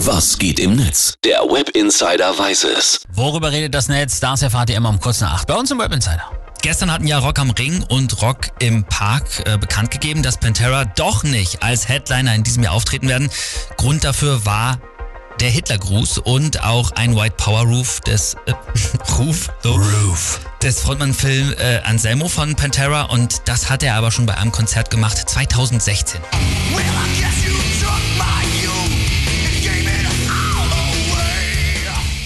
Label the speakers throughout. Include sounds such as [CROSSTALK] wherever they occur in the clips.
Speaker 1: Was geht im Netz? Der Web Insider weiß es.
Speaker 2: Worüber redet das Netz? Das erfahrt ihr immer um kurz nach acht bei uns im Web Insider.
Speaker 3: Gestern hatten ja Rock am Ring und Rock im Park äh, bekannt gegeben, dass Pantera doch nicht als Headliner in diesem Jahr auftreten werden. Grund dafür war der Hitlergruß und auch ein White Power Roof des äh, [LAUGHS] Ruf, so,
Speaker 2: Roof.
Speaker 3: des Frontmann-Film äh, Anselmo von Pantera und das hat er aber schon bei einem Konzert gemacht 2016.
Speaker 4: Well,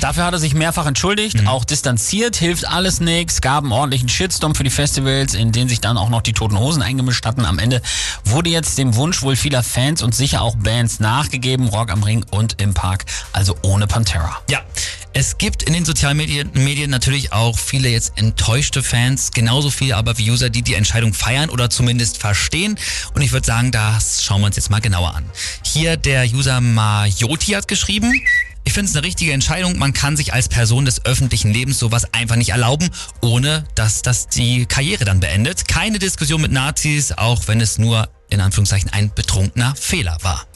Speaker 2: Dafür hat er sich mehrfach entschuldigt, auch distanziert, hilft alles nix, gab einen ordentlichen Shitstorm für die Festivals, in denen sich dann auch noch die Toten Hosen eingemischt hatten. Am Ende wurde jetzt dem Wunsch wohl vieler Fans und sicher auch Bands nachgegeben, Rock am Ring und im Park, also ohne Pantera.
Speaker 3: Ja, es gibt in den sozialen Medien, Medien natürlich auch viele jetzt enttäuschte Fans, genauso viele aber wie User, die die Entscheidung feiern oder zumindest verstehen. Und ich würde sagen, das schauen wir uns jetzt mal genauer an. Hier der User Majoti hat geschrieben. Ich finde es eine richtige Entscheidung. Man kann sich als Person des öffentlichen Lebens sowas einfach nicht erlauben, ohne dass das die Karriere dann beendet. Keine Diskussion mit Nazis, auch wenn es nur in Anführungszeichen ein betrunkener Fehler war.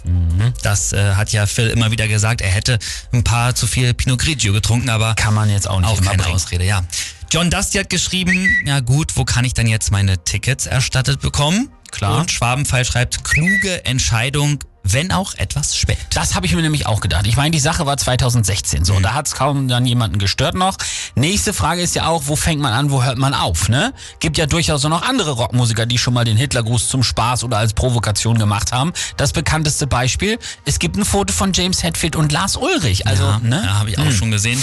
Speaker 3: Das äh, hat ja Phil immer wieder gesagt. Er hätte ein paar zu viel Pinot Grigio getrunken, aber
Speaker 2: Kann man jetzt auch nicht
Speaker 3: auch keine
Speaker 2: bringen.
Speaker 3: Ausrede, ja. John Dusty hat geschrieben, ja gut, wo kann ich dann jetzt meine Tickets erstattet bekommen?
Speaker 2: Klar.
Speaker 3: Und Schwabenfall schreibt, kluge Entscheidung, wenn auch etwas spät.
Speaker 2: Das habe ich mir nämlich auch gedacht. Ich meine, die Sache war 2016 so. Da hat es kaum dann jemanden gestört noch. Nächste Frage ist ja auch, wo fängt man an, wo hört man auf, ne? Gibt ja durchaus auch noch andere Rockmusiker, die schon mal den Hitlergruß zum Spaß oder als Provokation gemacht haben. Das bekannteste Beispiel, es gibt ein Foto von James Hetfield und Lars Ulrich. Also,
Speaker 3: ja,
Speaker 2: ne?
Speaker 3: ja habe ich auch schon gesehen.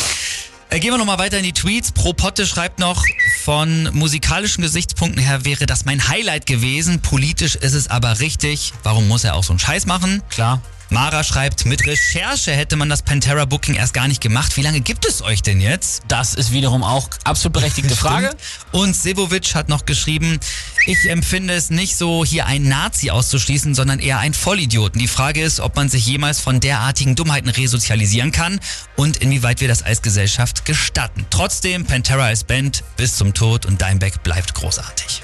Speaker 3: Äh, gehen wir nochmal weiter in die Tweets. Pro Potte schreibt noch, von musikalischen Gesichtspunkten her wäre das mein Highlight gewesen. Politisch ist es aber richtig. Warum muss er auch so einen Scheiß machen?
Speaker 2: Klar.
Speaker 3: Mara schreibt, mit Recherche hätte man das Pantera Booking erst gar nicht gemacht. Wie lange gibt es euch denn jetzt?
Speaker 2: Das ist wiederum auch absolut berechtigte [LAUGHS] Frage.
Speaker 3: Und Sevovic hat noch geschrieben, ich empfinde es nicht so, hier einen Nazi auszuschließen, sondern eher einen Vollidioten. Die Frage ist, ob man sich jemals von derartigen Dummheiten resozialisieren kann und inwieweit wir das als Gesellschaft gestatten. Trotzdem, Pantera als Band bis zum Tod und Dimebag bleibt großartig.